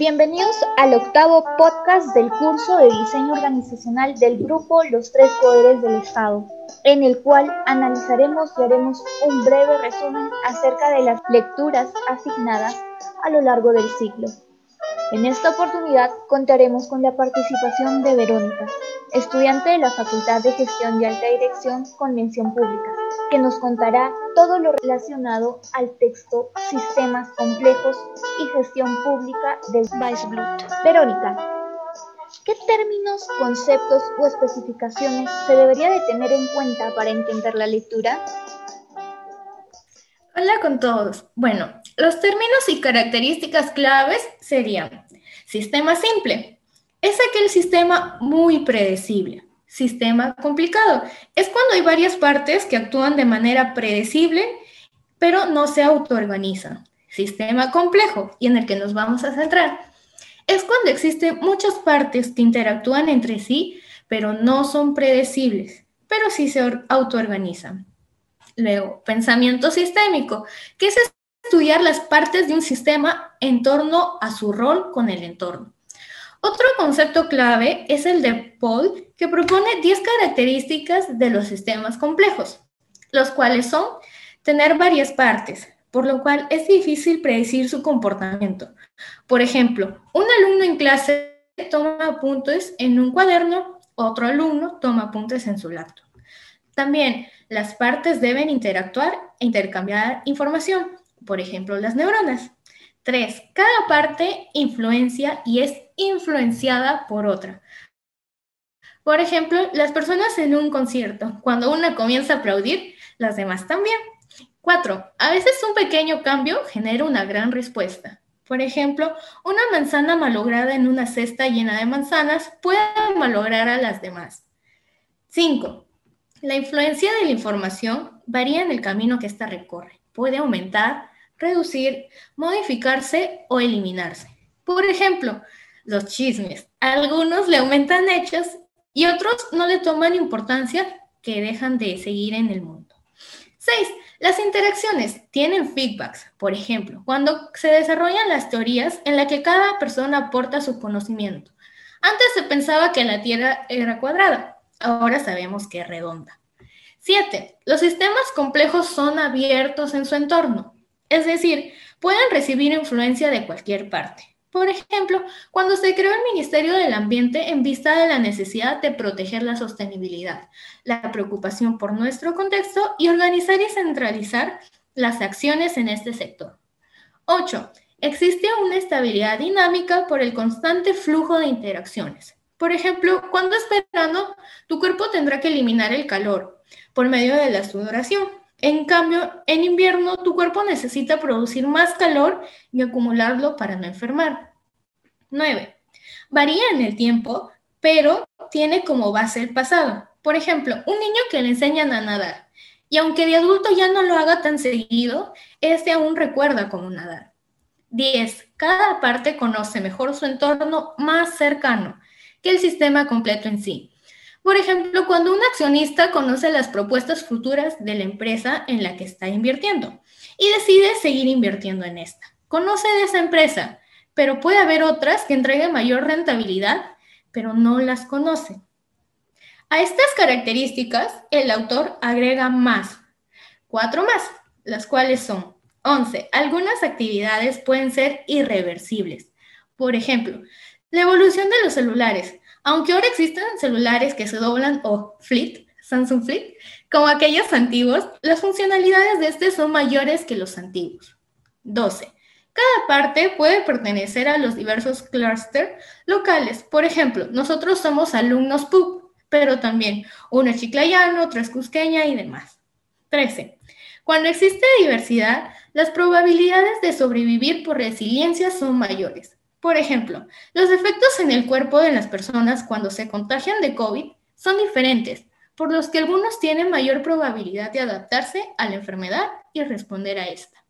Bienvenidos al octavo podcast del curso de diseño organizacional del grupo Los Tres Poderes del Estado, en el cual analizaremos y haremos un breve resumen acerca de las lecturas asignadas a lo largo del ciclo. En esta oportunidad contaremos con la participación de Verónica, estudiante de la Facultad de Gestión y Alta Dirección con mención pública, que nos contará todo lo relacionado al texto Sistemas Complejos y Gestión Pública de Weisblut. Verónica, ¿qué términos, conceptos o especificaciones se debería de tener en cuenta para entender la lectura? Hola con todos. Bueno, los términos y características claves serían sistema simple. Es aquel sistema muy predecible. Sistema complicado. Es cuando hay varias partes que actúan de manera predecible, pero no se autoorganizan. Sistema complejo, y en el que nos vamos a centrar, es cuando existen muchas partes que interactúan entre sí, pero no son predecibles, pero sí se autoorganizan. Luego, pensamiento sistémico, que es estudiar las partes de un sistema en torno a su rol con el entorno. Otro concepto clave es el de Paul, que propone 10 características de los sistemas complejos, los cuales son tener varias partes, por lo cual es difícil predecir su comportamiento. Por ejemplo, un alumno en clase toma apuntes en un cuaderno, otro alumno toma apuntes en su laptop. También las partes deben interactuar e intercambiar información, por ejemplo, las neuronas. Tres, cada parte influencia y es influenciada por otra. Por ejemplo, las personas en un concierto, cuando una comienza a aplaudir, las demás también. Cuatro, a veces un pequeño cambio genera una gran respuesta. Por ejemplo, una manzana malograda en una cesta llena de manzanas puede malograr a las demás. Cinco, la influencia de la información varía en el camino que ésta recorre. Puede aumentar, reducir, modificarse o eliminarse. Por ejemplo, los chismes. Algunos le aumentan hechos y otros no le toman importancia que dejan de seguir en el mundo. 6. Las interacciones tienen feedbacks. Por ejemplo, cuando se desarrollan las teorías en las que cada persona aporta su conocimiento. Antes se pensaba que la Tierra era cuadrada, Ahora sabemos que es redonda. 7. Los sistemas complejos son abiertos en su entorno, es decir, pueden recibir influencia de cualquier parte. Por ejemplo, cuando se creó el Ministerio del Ambiente en vista de la necesidad de proteger la sostenibilidad, la preocupación por nuestro contexto y organizar y centralizar las acciones en este sector. 8. Existe una estabilidad dinámica por el constante flujo de interacciones. Por ejemplo, cuando es verano, tu cuerpo tendrá que eliminar el calor por medio de la sudoración. En cambio, en invierno tu cuerpo necesita producir más calor y acumularlo para no enfermar. 9. Varía en el tiempo, pero tiene como base el pasado. Por ejemplo, un niño que le enseñan a nadar y aunque de adulto ya no lo haga tan seguido, este aún recuerda cómo nadar. 10. Cada parte conoce mejor su entorno más cercano que el sistema completo en sí. Por ejemplo, cuando un accionista conoce las propuestas futuras de la empresa en la que está invirtiendo y decide seguir invirtiendo en esta. Conoce de esa empresa, pero puede haber otras que entreguen mayor rentabilidad, pero no las conoce. A estas características, el autor agrega más, cuatro más, las cuales son 11. Algunas actividades pueden ser irreversibles. Por ejemplo, la evolución de los celulares. Aunque ahora existen celulares que se doblan o Flip, Samsung Flip, como aquellos antiguos, las funcionalidades de este son mayores que los antiguos. 12. Cada parte puede pertenecer a los diversos clústeres locales. Por ejemplo, nosotros somos alumnos PUB, pero también uno es chiclayano, otro es cusqueña y demás. 13. Cuando existe diversidad, las probabilidades de sobrevivir por resiliencia son mayores. Por ejemplo, los efectos en el cuerpo de las personas cuando se contagian de COVID son diferentes, por los que algunos tienen mayor probabilidad de adaptarse a la enfermedad y responder a esta.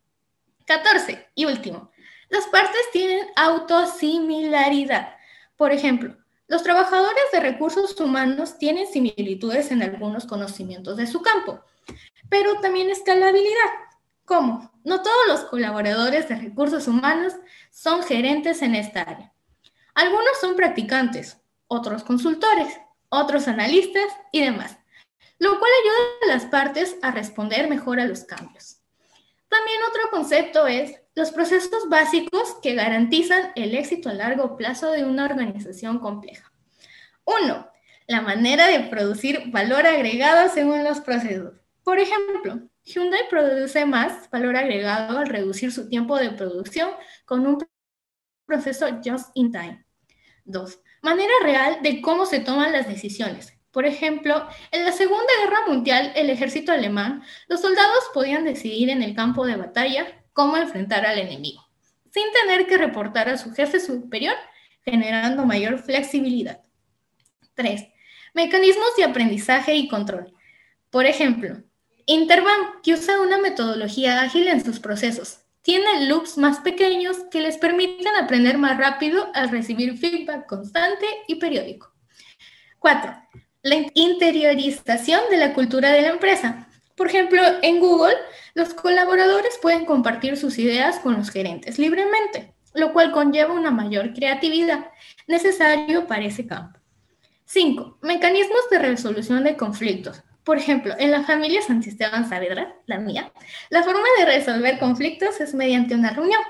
14. Y último, las partes tienen autosimilaridad. Por ejemplo, los trabajadores de recursos humanos tienen similitudes en algunos conocimientos de su campo, pero también escalabilidad. ¿Cómo? No todos los colaboradores de recursos humanos son gerentes en esta área. Algunos son practicantes, otros consultores, otros analistas y demás, lo cual ayuda a las partes a responder mejor a los cambios. También otro concepto es los procesos básicos que garantizan el éxito a largo plazo de una organización compleja. Uno, la manera de producir valor agregado según los procesos. Por ejemplo, Hyundai produce más valor agregado al reducir su tiempo de producción con un proceso just in time. Dos, manera real de cómo se toman las decisiones. Por ejemplo, en la Segunda Guerra Mundial, el ejército alemán, los soldados podían decidir en el campo de batalla cómo enfrentar al enemigo, sin tener que reportar a su jefe superior, generando mayor flexibilidad. 3. Mecanismos de aprendizaje y control. Por ejemplo, Interbank, que usa una metodología ágil en sus procesos, tiene loops más pequeños que les permiten aprender más rápido al recibir feedback constante y periódico. 4. La interiorización de la cultura de la empresa. Por ejemplo, en Google, los colaboradores pueden compartir sus ideas con los gerentes libremente, lo cual conlleva una mayor creatividad necesario para ese campo. 5. Mecanismos de resolución de conflictos. Por ejemplo, en la familia Santisteban Saavedra, la mía, la forma de resolver conflictos es mediante una reunión.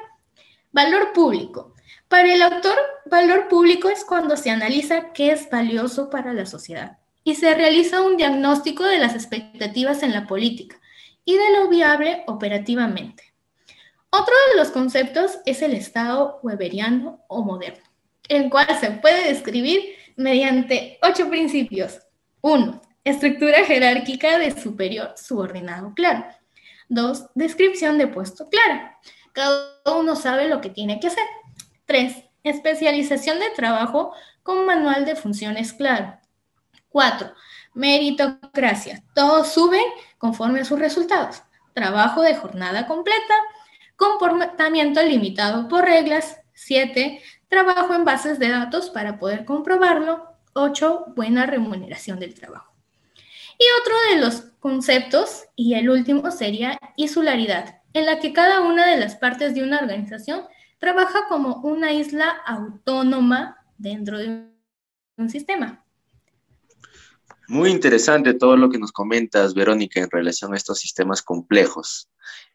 Valor público. Para el autor, valor público es cuando se analiza qué es valioso para la sociedad y se realiza un diagnóstico de las expectativas en la política y de lo viable operativamente. Otro de los conceptos es el Estado weberiano o moderno, el cual se puede describir mediante ocho principios. 1. Estructura jerárquica de superior subordinado claro. 2. Descripción de puesto clara. Cada uno sabe lo que tiene que hacer. 3. Especialización de trabajo con manual de funciones claro. 4. Meritocracia. Todos suben conforme a sus resultados. Trabajo de jornada completa. Comportamiento limitado por reglas. 7. Trabajo en bases de datos para poder comprobarlo. 8. Buena remuneración del trabajo. Y otro de los conceptos, y el último, sería insularidad, en la que cada una de las partes de una organización trabaja como una isla autónoma dentro de un sistema. Muy interesante todo lo que nos comentas, Verónica, en relación a estos sistemas complejos.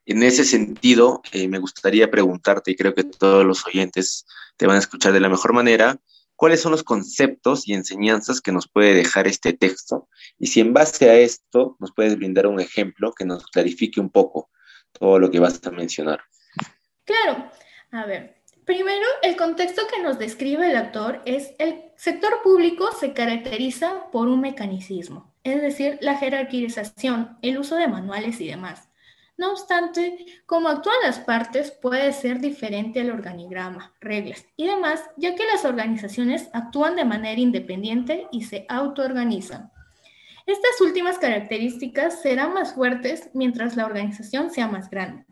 En ese sentido, eh, me gustaría preguntarte, y creo que todos los oyentes te van a escuchar de la mejor manera, cuáles son los conceptos y enseñanzas que nos puede dejar este texto y si en base a esto nos puedes brindar un ejemplo que nos clarifique un poco todo lo que vas a mencionar. Claro, a ver, primero el contexto que nos describe el autor es el sector público se caracteriza por un mecanicismo, es decir, la jerarquización, el uso de manuales y demás. No obstante, como actúan las partes puede ser diferente al organigrama, reglas y demás, ya que las organizaciones actúan de manera independiente y se autoorganizan. Estas últimas características serán más fuertes mientras la organización sea más grande,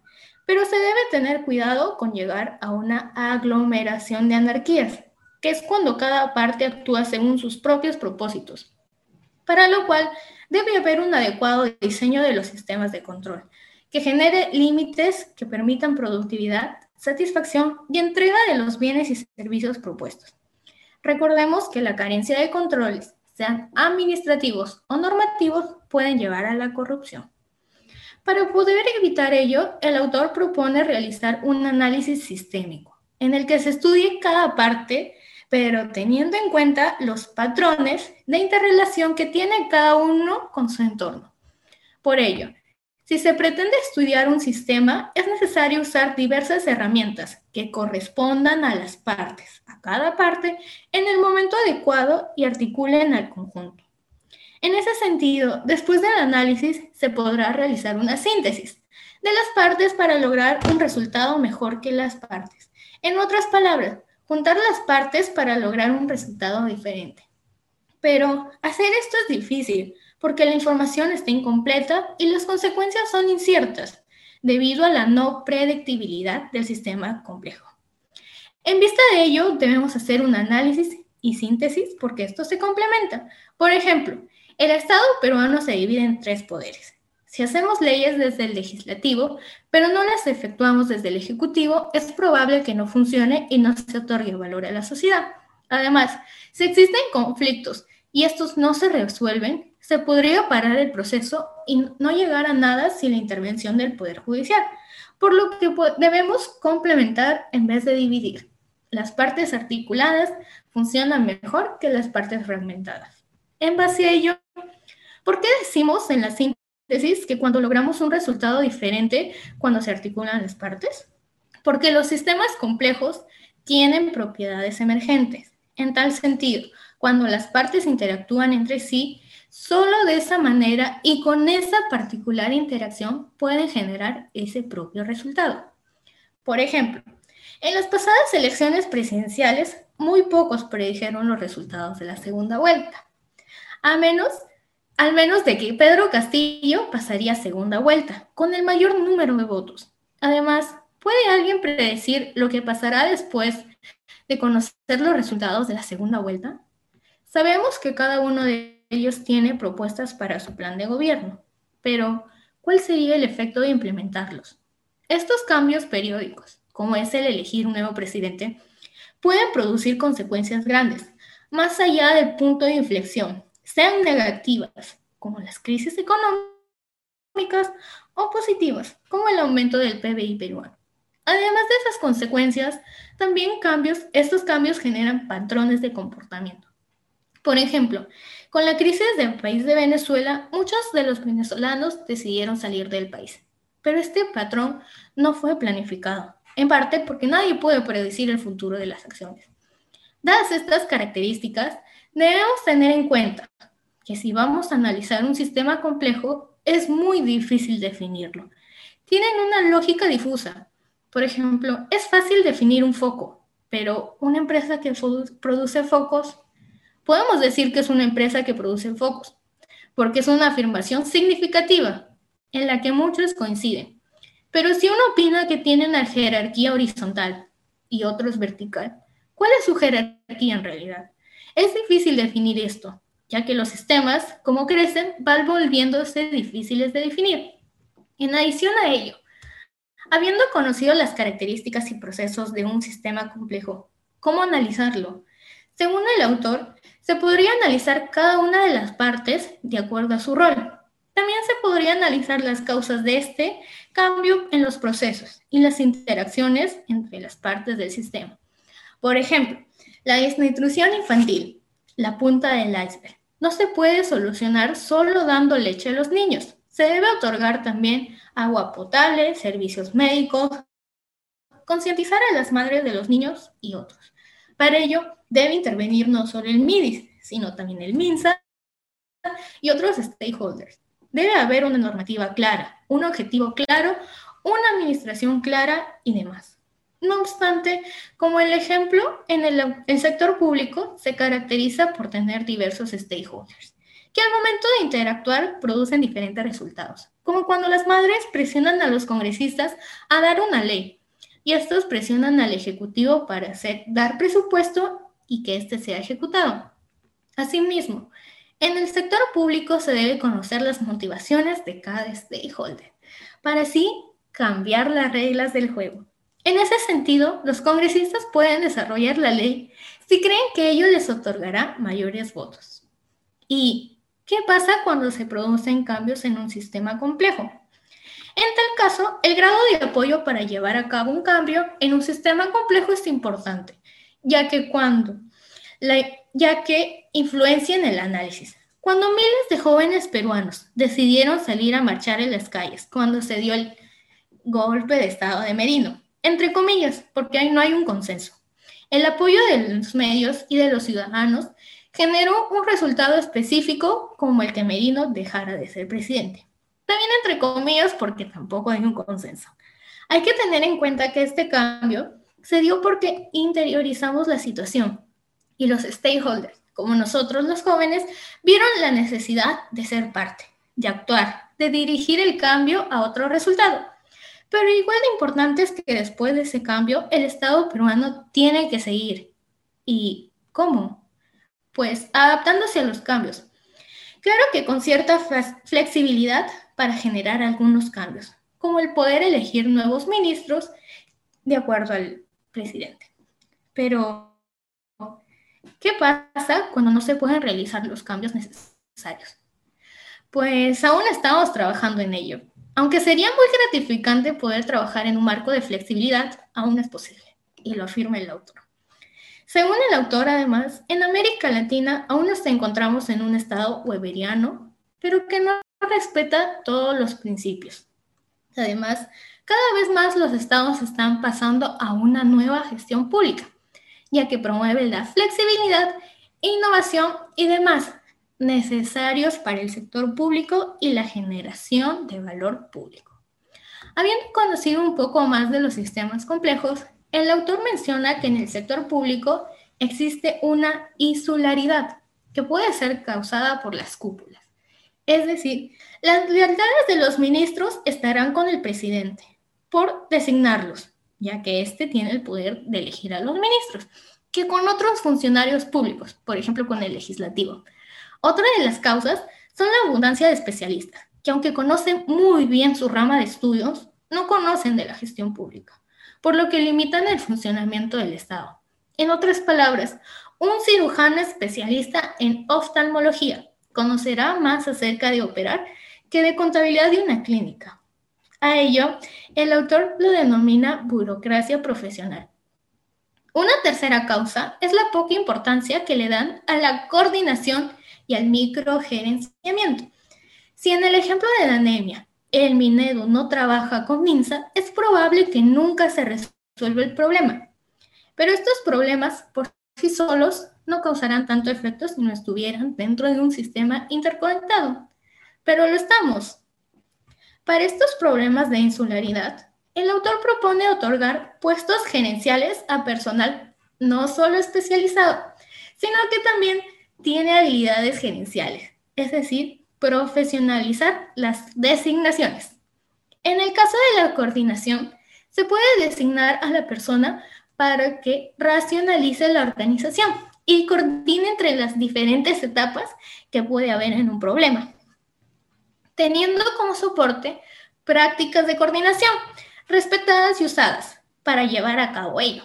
pero se debe tener cuidado con llegar a una aglomeración de anarquías, que es cuando cada parte actúa según sus propios propósitos, para lo cual debe haber un adecuado diseño de los sistemas de control que genere límites que permitan productividad, satisfacción y entrega de los bienes y servicios propuestos. Recordemos que la carencia de controles, sean administrativos o normativos, pueden llevar a la corrupción. Para poder evitar ello, el autor propone realizar un análisis sistémico, en el que se estudie cada parte, pero teniendo en cuenta los patrones de interrelación que tiene cada uno con su entorno. Por ello, si se pretende estudiar un sistema, es necesario usar diversas herramientas que correspondan a las partes, a cada parte, en el momento adecuado y articulen al conjunto. En ese sentido, después del análisis, se podrá realizar una síntesis de las partes para lograr un resultado mejor que las partes. En otras palabras, juntar las partes para lograr un resultado diferente. Pero hacer esto es difícil, porque la información está incompleta y las consecuencias son inciertas debido a la no predictibilidad del sistema complejo. En vista de ello, debemos hacer un análisis y síntesis porque esto se complementa. Por ejemplo, el Estado peruano se divide en tres poderes, Si hacemos leyes desde el legislativo, pero no las efectuamos desde el ejecutivo, es probable que no funcione y no se otorgue valor a la sociedad. Además, si existen conflictos y estos no se resuelven, se podría parar el proceso y no llegar a nada sin la intervención del Poder Judicial, por lo que debemos complementar en vez de dividir. Las partes articuladas funcionan mejor que las partes fragmentadas. En base a ello, ¿por qué decimos en la síntesis que cuando logramos un resultado diferente cuando se articulan las partes? Porque los sistemas complejos tienen propiedades emergentes. En tal sentido, cuando las partes interactúan entre sí, solo de esa manera y con esa particular interacción pueden generar ese propio resultado. Por ejemplo, en las pasadas elecciones presidenciales, muy pocos predijeron los resultados de la segunda vuelta, a menos, al menos de que Pedro Castillo pasaría segunda vuelta, con el mayor número de votos. Además, ¿puede alguien predecir lo que pasará después de conocer los resultados de la segunda vuelta? Sabemos que cada uno de ellos tiene propuestas para su plan de gobierno, pero ¿cuál sería el efecto de implementarlos? Estos cambios periódicos como es el elegir un nuevo presidente, pueden producir consecuencias grandes, más allá del punto de inflexión, sean negativas, como las crisis económicas, o positivas, como el aumento del PBI peruano. Además de esas consecuencias, también cambios, estos cambios generan patrones de comportamiento. Por ejemplo, con la crisis del país de Venezuela, muchos de los venezolanos decidieron salir del país, pero este patrón no fue planificado en parte porque nadie puede predecir el futuro de las acciones. Dadas estas características, debemos tener en cuenta que si vamos a analizar un sistema complejo, es muy difícil definirlo. Tienen una lógica difusa. Por ejemplo, es fácil definir un foco, pero una empresa que produce focos, podemos decir que es una empresa que produce focos, porque es una afirmación significativa en la que muchos coinciden. Pero si uno opina que tiene una jerarquía horizontal y otros vertical, ¿cuál es su jerarquía en realidad? Es difícil definir esto, ya que los sistemas, como crecen, van volviéndose difíciles de definir. En adición a ello, habiendo conocido las características y procesos de un sistema complejo, ¿cómo analizarlo? Según el autor, se podría analizar cada una de las partes de acuerdo a su rol, también se podría analizar las causas de este cambio en los procesos y las interacciones entre las partes del sistema. Por ejemplo, la desnutrición infantil, la punta del iceberg, no se puede solucionar solo dando leche a los niños. Se debe otorgar también agua potable, servicios médicos, concientizar a las madres de los niños y otros. Para ello, debe intervenir no solo el MIDIS, sino también el MINSA y otros stakeholders. Debe haber una normativa clara, un objetivo claro, una administración clara y demás. No obstante, como el ejemplo, en el, sector público se caracteriza por tener diversos stakeholders, que al momento de interactuar producen diferentes resultados, como cuando las madres presionan a los congresistas a dar una ley y estos presionan al Ejecutivo para dar presupuesto y que éste sea ejecutado. Asimismo, en el sector público se debe conocer las motivaciones de cada stakeholder para así cambiar las reglas del juego. En ese sentido, los congresistas pueden desarrollar la ley si creen que ello les otorgará mayores votos. ¿Y qué pasa cuando se producen cambios en un sistema complejo? En tal caso, el grado de apoyo para llevar a cabo un cambio en un sistema complejo es importante, ya que cuando ya que influencia en el análisis. Cuando miles de jóvenes peruanos decidieron salir a marchar en las calles cuando se dio el golpe de Estado de Merino, entre comillas, porque ahí no hay un consenso. El apoyo de los medios y de los ciudadanos generó un resultado específico como el que Merino dejara de ser presidente. También entre comillas porque tampoco hay un consenso. Hay que tener en cuenta que este cambio se dio porque interiorizamos la situación y los stakeholders, como nosotros los jóvenes, vieron la necesidad de ser parte, de actuar, de dirigir el cambio a otro resultado. Pero igual de importante es que después de ese cambio, el Estado peruano tiene que seguir. ¿Y cómo? Pues adaptándose a los cambios. Claro que con cierta flexibilidad, para generar algunos cambios, como el poder elegir nuevos ministros de acuerdo al presidente. Pero, ¿qué pasa cuando no se pueden realizar los cambios necesarios? Pues aún estamos trabajando en ello. Aunque sería muy gratificante poder trabajar en un marco de flexibilidad, aún es posible, y lo afirma el autor. Según el autor, además, en América Latina aún nos encontramos en un estado weberiano, pero que no respeta todos los principios. Además, cada vez más los estados están pasando a una nueva gestión pública, ya que promueve la flexibilidad, innovación y demás necesarios para el sector público y la generación de valor público. Habiendo conocido un poco más de los sistemas complejos, el autor menciona que en el sector público existe una insularidad que puede ser causada por las cúpulas. Es decir, las lealtades de los ministros estarán con el presidente por designarlos, ya que éste tiene el poder de elegir a los ministros, que con otros funcionarios públicos, por ejemplo con el legislativo. Otra de las causas son la abundancia de especialistas, que aunque conocen muy bien su rama de estudios, no conocen de la gestión pública, por lo que limitan el funcionamiento del Estado. En otras palabras, un cirujano especialista en oftalmología conocerá más acerca de operar que de contabilidad de una clínica. A ello, el autor lo denomina burocracia profesional. Una tercera causa es la poca importancia que le dan a la coordinación y al microgerenciamiento. Si en el ejemplo de la anemia el Minedo no trabaja con MINSA, es probable que nunca se resuelva el problema. Pero estos problemas por sí solos no causarán tanto efecto si no estuvieran dentro de un sistema interconectado. Pero lo estamos. Para estos problemas de insularidad, el autor propone otorgar puestos gerenciales a personal no solo especializado, sino que también tiene habilidades gerenciales, es decir, profesionalizar las designaciones. En el caso de la coordinación, se puede designar a la persona para que racionalice la organización y coordine entre las diferentes etapas que puede haber en un problema, teniendo como soporte prácticas de coordinación respetadas y usadas para llevar a cabo ello.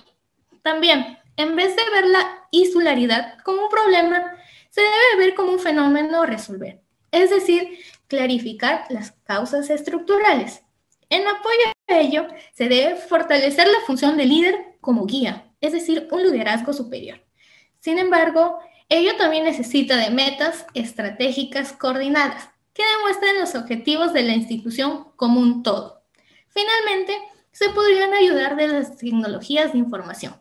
También, en vez de ver la insularidad como un problema, se debe ver como un fenómeno a resolver, es decir, clarificar las causas estructurales. En apoyo a ello, se debe fortalecer la función del líder como guía, es decir, un liderazgo superior. Sin embargo, ello también necesita de metas estratégicas coordinadas que demuestren los objetivos de la institución como un todo. Finalmente, se podrían ayudar de las tecnologías de información.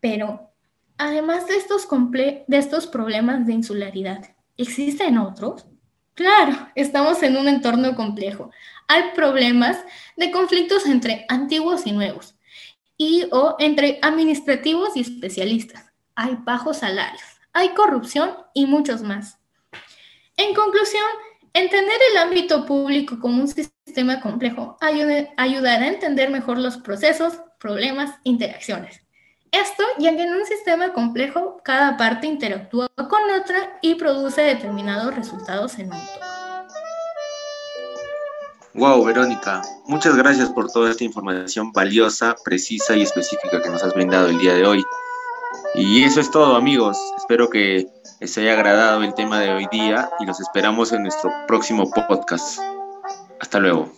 Pero, Además de estos, de estos problemas de insularidad, ¿existen otros? Claro, estamos en un entorno complejo. Hay problemas de conflictos entre antiguos y nuevos, y o entre administrativos y especialistas. Hay bajos salarios, hay corrupción y muchos más. En conclusión, entender el ámbito público como un sistema complejo ayudará a entender mejor los procesos, problemas, interacciones. Esto ya que en un sistema complejo cada parte interactúa con otra y produce determinados resultados en un todo. Wow, Verónica, muchas gracias por toda esta información valiosa, precisa y específica que nos has brindado el día de hoy. Y eso es todo, amigos. Espero que les haya agradado el tema de hoy día y los esperamos en nuestro próximo podcast. Hasta luego.